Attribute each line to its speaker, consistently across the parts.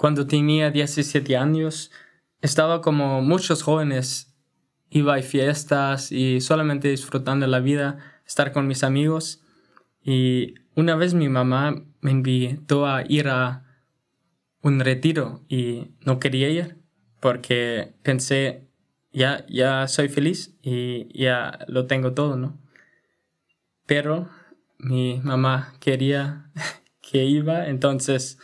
Speaker 1: cuando tenía 17 años, estaba como muchos jóvenes, iba a fiestas y solamente disfrutando la vida, estar con mis amigos. Y una vez mi mamá me invitó a ir a un retiro y no quería ir porque pensé, ya, ya soy feliz y ya lo tengo todo, ¿no? Pero mi mamá quería que iba, entonces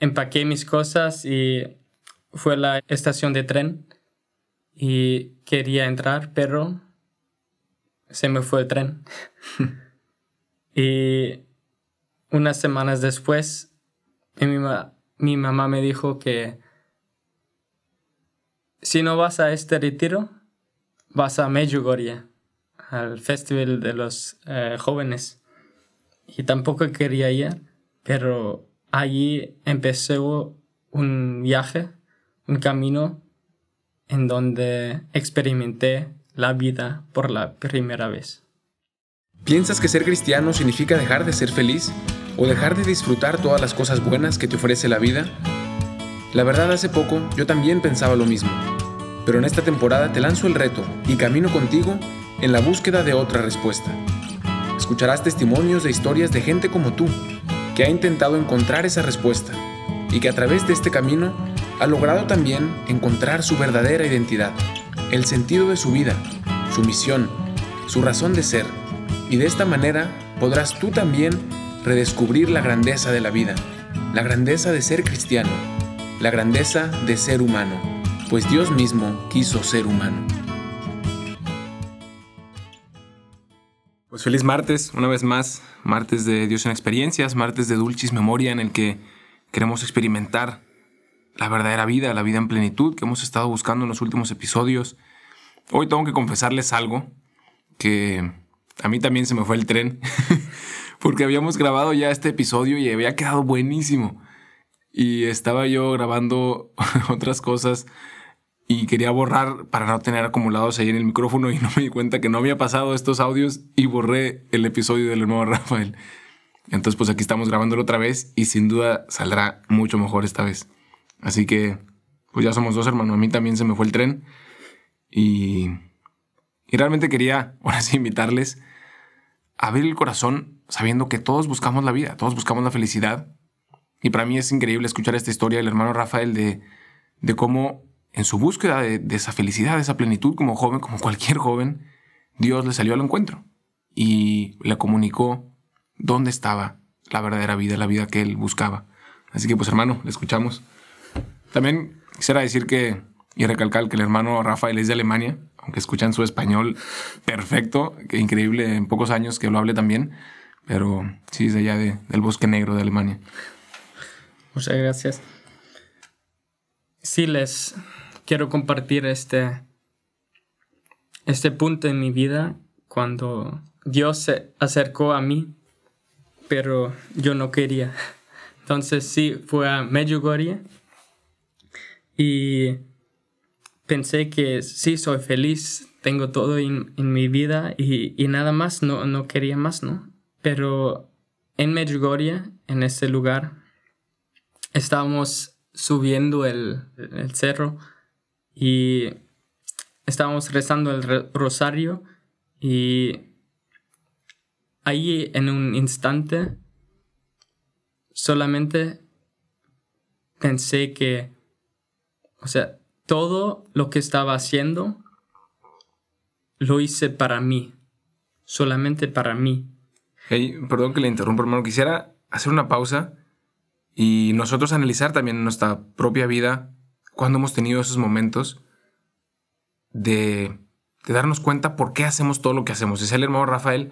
Speaker 1: empaqué mis cosas y fue a la estación de tren y quería entrar, pero se me fue el tren. y unas semanas después, mi, mi mamá me dijo que si no vas a este retiro, vas a Medjugorje, al festival de los eh, jóvenes. Y tampoco quería ir, pero allí empezó un viaje, un camino en donde experimenté la vida por la primera vez.
Speaker 2: ¿Piensas que ser cristiano significa dejar de ser feliz o dejar de disfrutar todas las cosas buenas que te ofrece la vida? La verdad hace poco yo también pensaba lo mismo, pero en esta temporada te lanzo el reto y camino contigo en la búsqueda de otra respuesta. Escucharás testimonios de historias de gente como tú, que ha intentado encontrar esa respuesta y que a través de este camino ha logrado también encontrar su verdadera identidad, el sentido de su vida, su misión, su razón de ser, y de esta manera podrás tú también redescubrir la grandeza de la vida, la grandeza de ser cristiano, la grandeza de ser humano, pues Dios mismo quiso ser humano. Pues feliz martes, una vez más, martes de Dios en experiencias, martes de Dulcis Memoria, en el que queremos experimentar la verdadera vida, la vida en plenitud que hemos estado buscando en los últimos episodios. Hoy tengo que confesarles algo que a mí también se me fue el tren, porque habíamos grabado ya este episodio y había quedado buenísimo. Y estaba yo grabando otras cosas y quería borrar para no tener acumulados ahí en el micrófono y no me di cuenta que no había pasado estos audios y borré el episodio del nuevo Rafael. Entonces pues aquí estamos grabándolo otra vez y sin duda saldrá mucho mejor esta vez. Así que pues ya somos dos hermanos. A mí también se me fue el tren y, y realmente quería ahora sí invitarles a abrir el corazón sabiendo que todos buscamos la vida, todos buscamos la felicidad. Y para mí es increíble escuchar esta historia del hermano Rafael de, de cómo en su búsqueda de, esa felicidad, de esa plenitud como joven, como cualquier joven, Dios le salió al encuentro y le comunicó dónde estaba la verdadera vida, la vida que él buscaba. Así que pues hermano, le escuchamos. También quisiera decir que y recalcar que el hermano Rafael es de Alemania, aunque escuchan su español perfecto, que increíble en pocos años que lo hable también, pero sí es de allá del bosque negro de Alemania.
Speaker 1: Muchas gracias. Sí, les quiero compartir este, este punto en mi vida cuando Dios se acercó a mí, pero yo no quería. Entonces sí, fue a Medjugorje y pensé que sí, soy feliz, tengo todo en, mi vida y, y, nada más, no, no quería más, ¿no? Pero en Medjugorje, en ese lugar, estábamos subiendo el, el cerro y estábamos rezando el rosario y ahí en un instante solamente pensé que, o sea, todo lo que estaba haciendo lo hice para mí, solamente para mí.
Speaker 2: Perdón que le interrumpa, hermano. Quisiera hacer una pausa y nosotros analizar también nuestra propia vida cuando hemos tenido esos momentos de, darnos cuenta por qué hacemos todo lo que hacemos. Decía el hermano Rafael,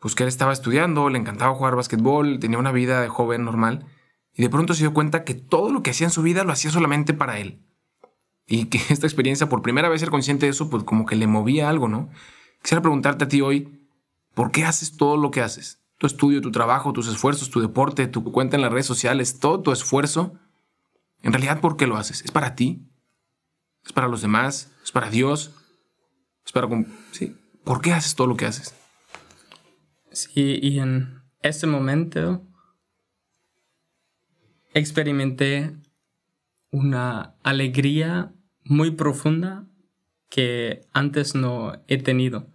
Speaker 2: pues que él estaba estudiando, le encantaba jugar básquetbol, tenía una vida de joven normal, y de pronto se dio cuenta que todo lo que hacía en su vida lo hacía solamente para él. Y que esta experiencia, por primera vez ser consciente de eso, pues como que le movía algo, ¿no? Quisiera preguntarte a ti hoy, ¿por qué haces todo lo que haces? Tu estudio, tu trabajo, tus esfuerzos, tu deporte, tu cuenta en las redes sociales, todo tu esfuerzo en realidad, ¿por qué lo haces? ¿Es para ti? ¿Es para los demás? ¿Es para Dios? ¿Es para... Sí. ¿Por qué haces todo lo que haces?
Speaker 1: Sí, y en ese momento experimenté una alegría muy profunda que antes no he tenido.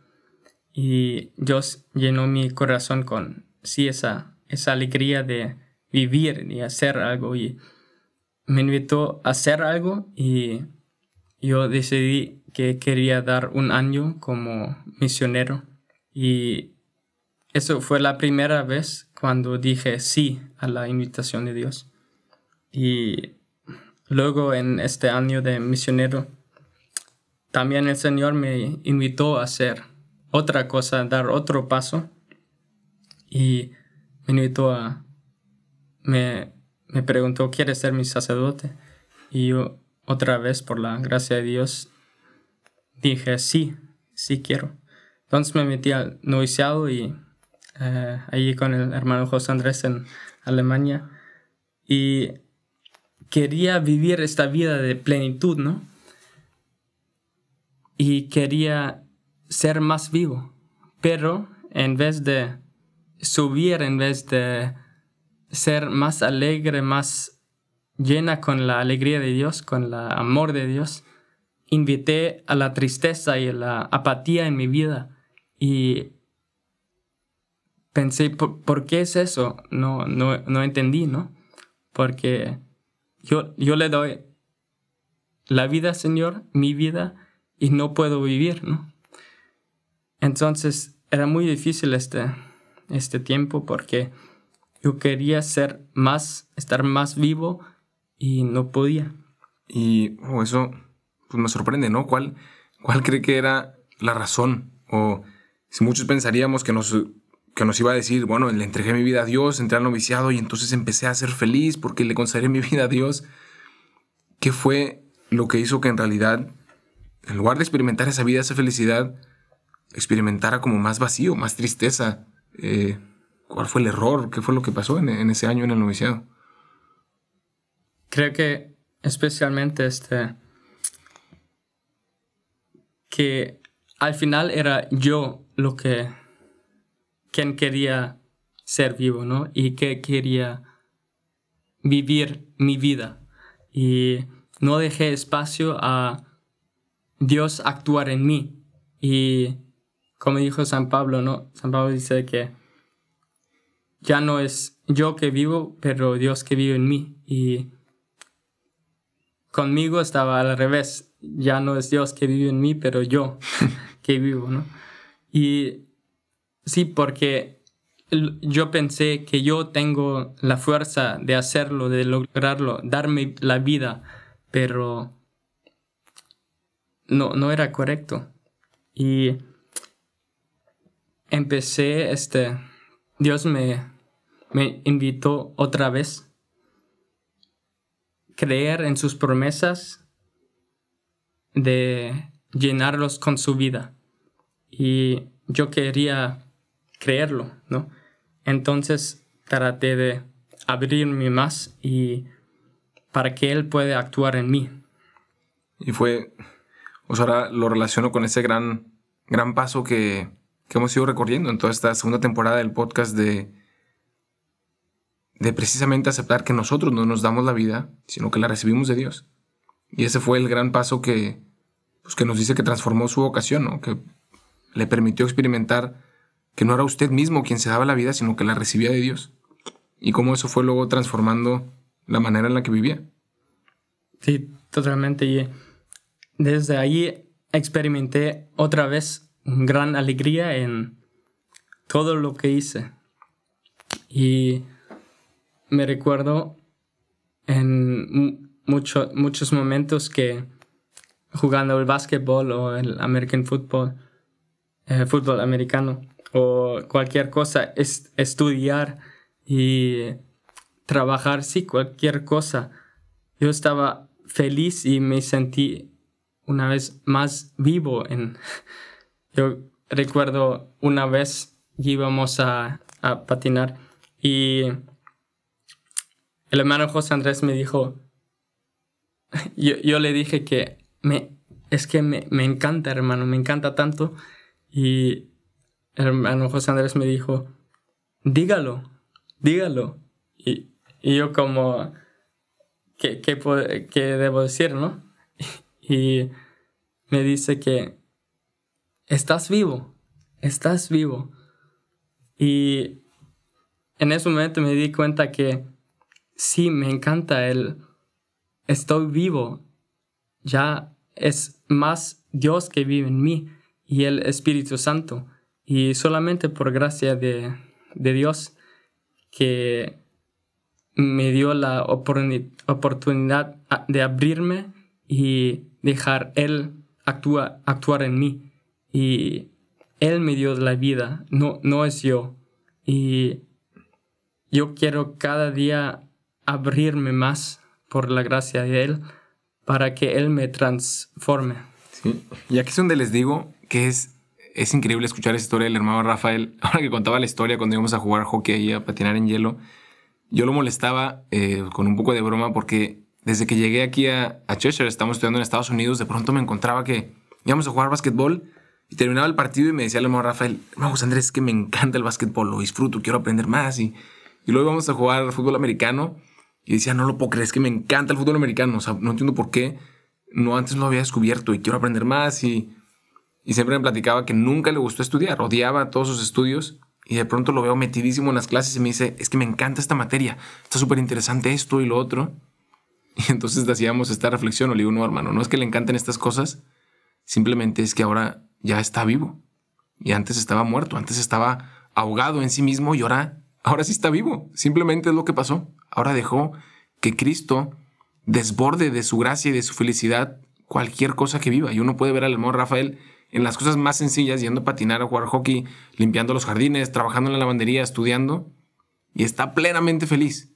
Speaker 1: Y Dios llenó mi corazón con, sí, esa, esa alegría de vivir y hacer algo. Y me invitó a hacer algo y yo decidí que quería dar un año como misionero. Y eso fue la primera vez cuando dije sí a la invitación de Dios. Y luego en este año de misionero, también el Señor me invitó a hacer otra cosa, dar otro paso. Y me invitó a... Me, me preguntó, ¿quieres ser mi sacerdote? Y yo otra vez, por la gracia de Dios, dije, sí, sí quiero. Entonces me metí al noviciado y eh, allí con el hermano José Andrés en Alemania. Y quería vivir esta vida de plenitud, ¿no? Y quería ser más vivo. Pero en vez de subir, en vez de ser más alegre, más llena con la alegría de Dios, con el amor de Dios, invité a la tristeza y a la apatía en mi vida. Y pensé, ¿por, qué es eso? No, no, no entendí, ¿no? Porque yo, yo le doy la vida, Señor, mi vida, y no puedo vivir, ¿no? Entonces era muy difícil este, este tiempo porque yo quería ser más, estar más vivo y no podía.
Speaker 2: Y oh, eso pues me sorprende, ¿no? ¿Cuál, ¿Cuál cree que era la razón? O si muchos pensaríamos que nos, que nos iba a decir, bueno, le entregué mi vida a Dios, entré al noviciado y entonces empecé a ser feliz porque le consagré mi vida a Dios. ¿Qué fue lo que hizo que en realidad, en lugar de experimentar esa vida, esa felicidad, experimentara como más vacío, más tristeza. Eh, ¿Cuál fue el error? ¿Qué fue lo que pasó en, ese año en el noviciado?
Speaker 1: Creo que especialmente este que al final era yo lo que quien quería ser vivo, ¿no? Y que quería vivir mi vida. Y no dejé espacio a Dios actuar en mí. Y como dijo San Pablo, ¿no? San Pablo dice que ya no es yo que vivo, pero Dios que vive en mí. Y conmigo estaba al revés. Ya no es Dios que vive en mí, pero yo que vivo, ¿no? Y sí, porque yo pensé que yo tengo la fuerza de hacerlo, de lograrlo, darme la vida, pero no, no era correcto. Y empecé, este, Dios me, me invitó otra vez creer en sus promesas de llenarlos con su vida. Y yo quería creerlo, ¿no? Entonces traté de abrirme más y para que Él pueda actuar en mí.
Speaker 2: Y fue, o sea, ahora lo relaciono con ese gran, gran paso que, que hemos ido recorriendo en toda esta segunda temporada del podcast de, de precisamente aceptar que nosotros no nos damos la vida, sino que la recibimos de Dios. Y ese fue el gran paso que, pues, que nos dice que transformó su vocación, ¿no? que le permitió experimentar que no era usted mismo quien se daba la vida, sino que la recibía de Dios. Y cómo eso fue luego transformando la manera en la que vivía.
Speaker 1: Sí, totalmente. Y desde ahí experimenté otra vez gran alegría en todo lo que hice. Y me recuerdo en muchos momentos que jugando el básquetbol o el American football, eh, fútbol americano o cualquier cosa, es, estudiar y trabajar, sí, cualquier cosa. Yo estaba feliz y me sentí una vez más vivo en, yo recuerdo una vez íbamos a, patinar y el hermano José Andrés me dijo, yo, le dije que me, es que me, encanta, hermano, me encanta tanto. Y el hermano José Andrés me dijo, dígalo, dígalo. Y, y yo como qué, qué debo decir, ¿no? Y me dice que estás vivo, estás vivo. Y en ese momento me di cuenta que sí, me encanta el estoy vivo. Ya es más Dios que vive en mí y el Espíritu Santo. Y solamente por gracia de, Dios que me dio la oportunidad de abrirme y dejar Él actuar en mí. Y Él me dio la vida, no, no es yo. Y yo quiero cada día abrirme más por la gracia de Él para que Él me transforme.
Speaker 2: Sí. Y aquí es donde les digo que es, es increíble escuchar esa historia del hermano Rafael. Ahora que contaba la historia cuando íbamos a jugar hockey y a patinar en hielo, yo lo molestaba eh, con un poco de broma porque desde que llegué aquí a, a Cheshire, estamos estudiando en Estados Unidos, de pronto me encontraba que íbamos a jugar básquetbol y terminaba el partido y me decía el hermano Rafael, vamos Andrés, es que me encanta el básquetbol, lo disfruto, quiero aprender más. Y, y luego íbamos a jugar fútbol americano y decía, no lo puedo creer, es que me encanta el fútbol americano. O sea, no entiendo por qué no antes no lo había descubierto y quiero aprender más. Y, y siempre me platicaba que nunca le gustó estudiar, odiaba todos sus estudios. Y de pronto lo veo metidísimo en las clases y me dice, es que me encanta esta materia, está súper interesante esto y lo otro. Y entonces hacíamos esta reflexión, o le digo, no, hermano, no es que le encanten estas cosas, simplemente es que ahora ya está vivo. Y antes estaba muerto, antes estaba ahogado en sí mismo y ahora, ahora sí está vivo. Simplemente es lo que pasó. Ahora dejó que Cristo desborde de su gracia y de su felicidad cualquier cosa que viva. Y uno puede ver al hermano Rafael en las cosas más sencillas, yendo a patinar, a jugar hockey, limpiando los jardines, trabajando en la lavandería, estudiando, y está plenamente feliz.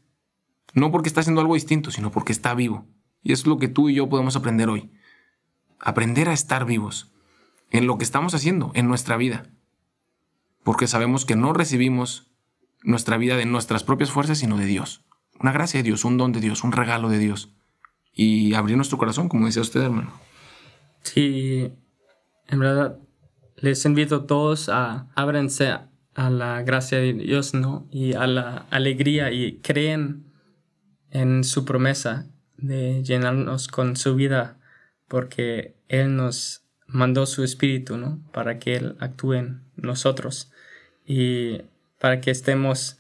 Speaker 2: No porque está haciendo algo distinto, sino porque está vivo. Y es lo que tú y yo podemos aprender hoy. Aprender a estar vivos en lo que estamos haciendo, en nuestra vida. Porque sabemos que no recibimos nuestra vida de nuestras propias fuerzas, sino de Dios una gracia de Dios, un don de Dios, un regalo de Dios. Y abrir nuestro corazón, como decía usted, hermano.
Speaker 1: Sí, en verdad, les invito a todos a ábrense a la gracia de Dios, ¿no? Y a la alegría y creen en su promesa de llenarnos con su vida, porque Él nos mandó su espíritu, ¿no? Para que Él actúe en nosotros y para que estemos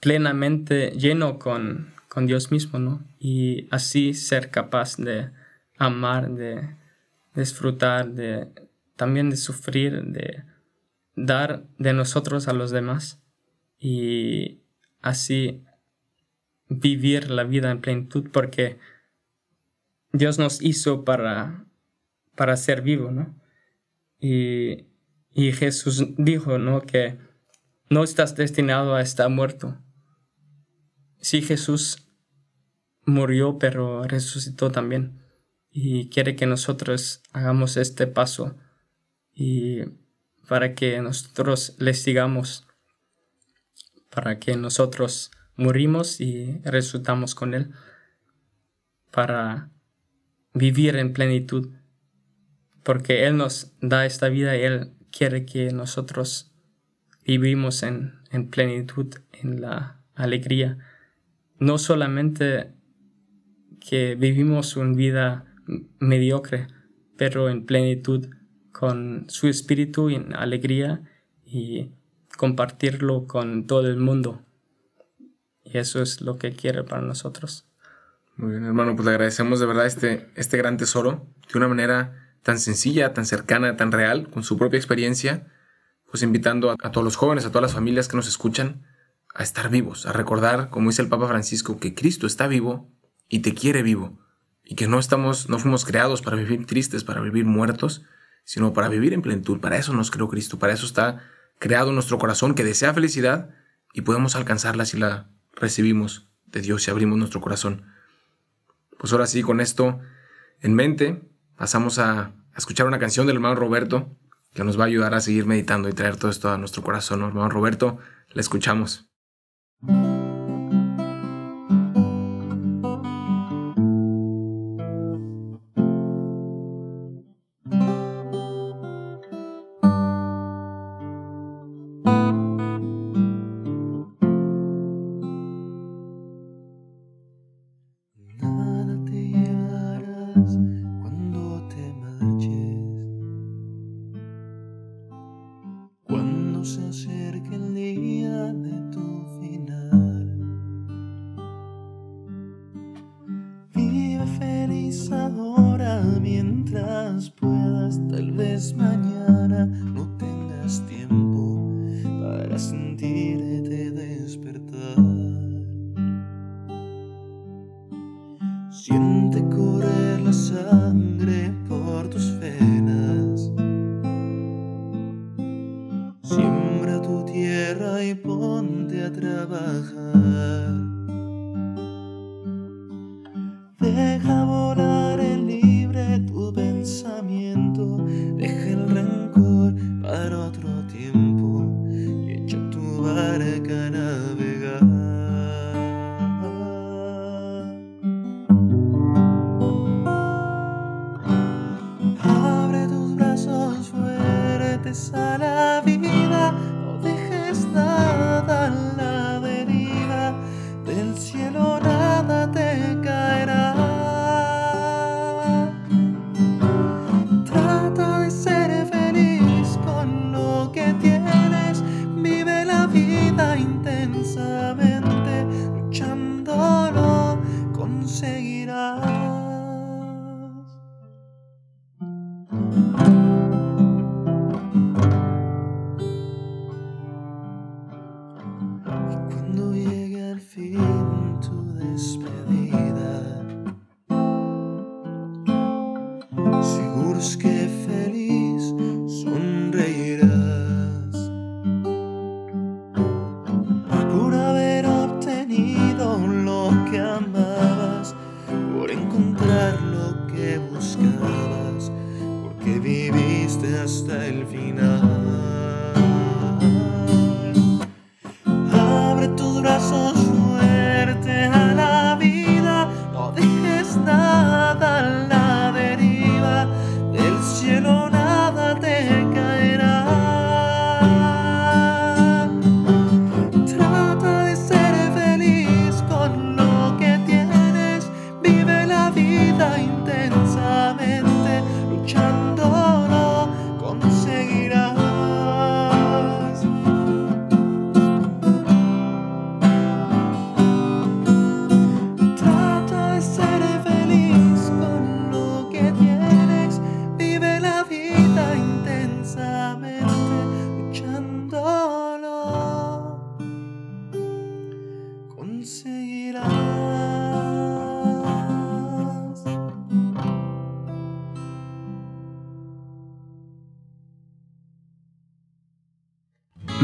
Speaker 1: plenamente lleno con, con Dios mismo, ¿no? Y así ser capaz de amar, de disfrutar, de también de sufrir, de dar de nosotros a los demás y así vivir la vida en plenitud porque Dios nos hizo para, para ser vivo, ¿no? Y, y Jesús dijo, ¿no? Que no estás destinado a estar muerto, sí Jesús murió, pero resucitó también. Y quiere que nosotros hagamos este paso y para que nosotros le sigamos, para que nosotros murimos y resucitamos con Él, para vivir en plenitud, porque Él nos da esta vida y Él quiere que nosotros vivimos en, en plenitud, en la alegría no solamente que vivimos una vida mediocre, pero en plenitud con su espíritu y en alegría y compartirlo con todo el mundo. Y eso es lo que quiere para nosotros.
Speaker 2: Muy bien, hermano, pues le agradecemos de verdad este, este gran tesoro de una manera tan sencilla, tan cercana, tan real, con su propia experiencia, pues invitando a, todos los jóvenes, a todas las familias que nos escuchan, a estar vivos, a recordar, como dice el Papa Francisco, que Cristo está vivo y te quiere vivo, y que no estamos, no fuimos creados para vivir tristes, para vivir muertos, sino para vivir en plenitud. Para eso nos creó Cristo, para eso está creado nuestro corazón que desea felicidad y podemos alcanzarla si la recibimos de Dios y abrimos nuestro corazón. Pues ahora sí, con esto en mente, pasamos a, escuchar una canción del hermano Roberto que nos va a ayudar a seguir meditando y traer todo esto a nuestro corazón. Hermano Roberto, le escuchamos.
Speaker 3: tierra y ponte a trabajar.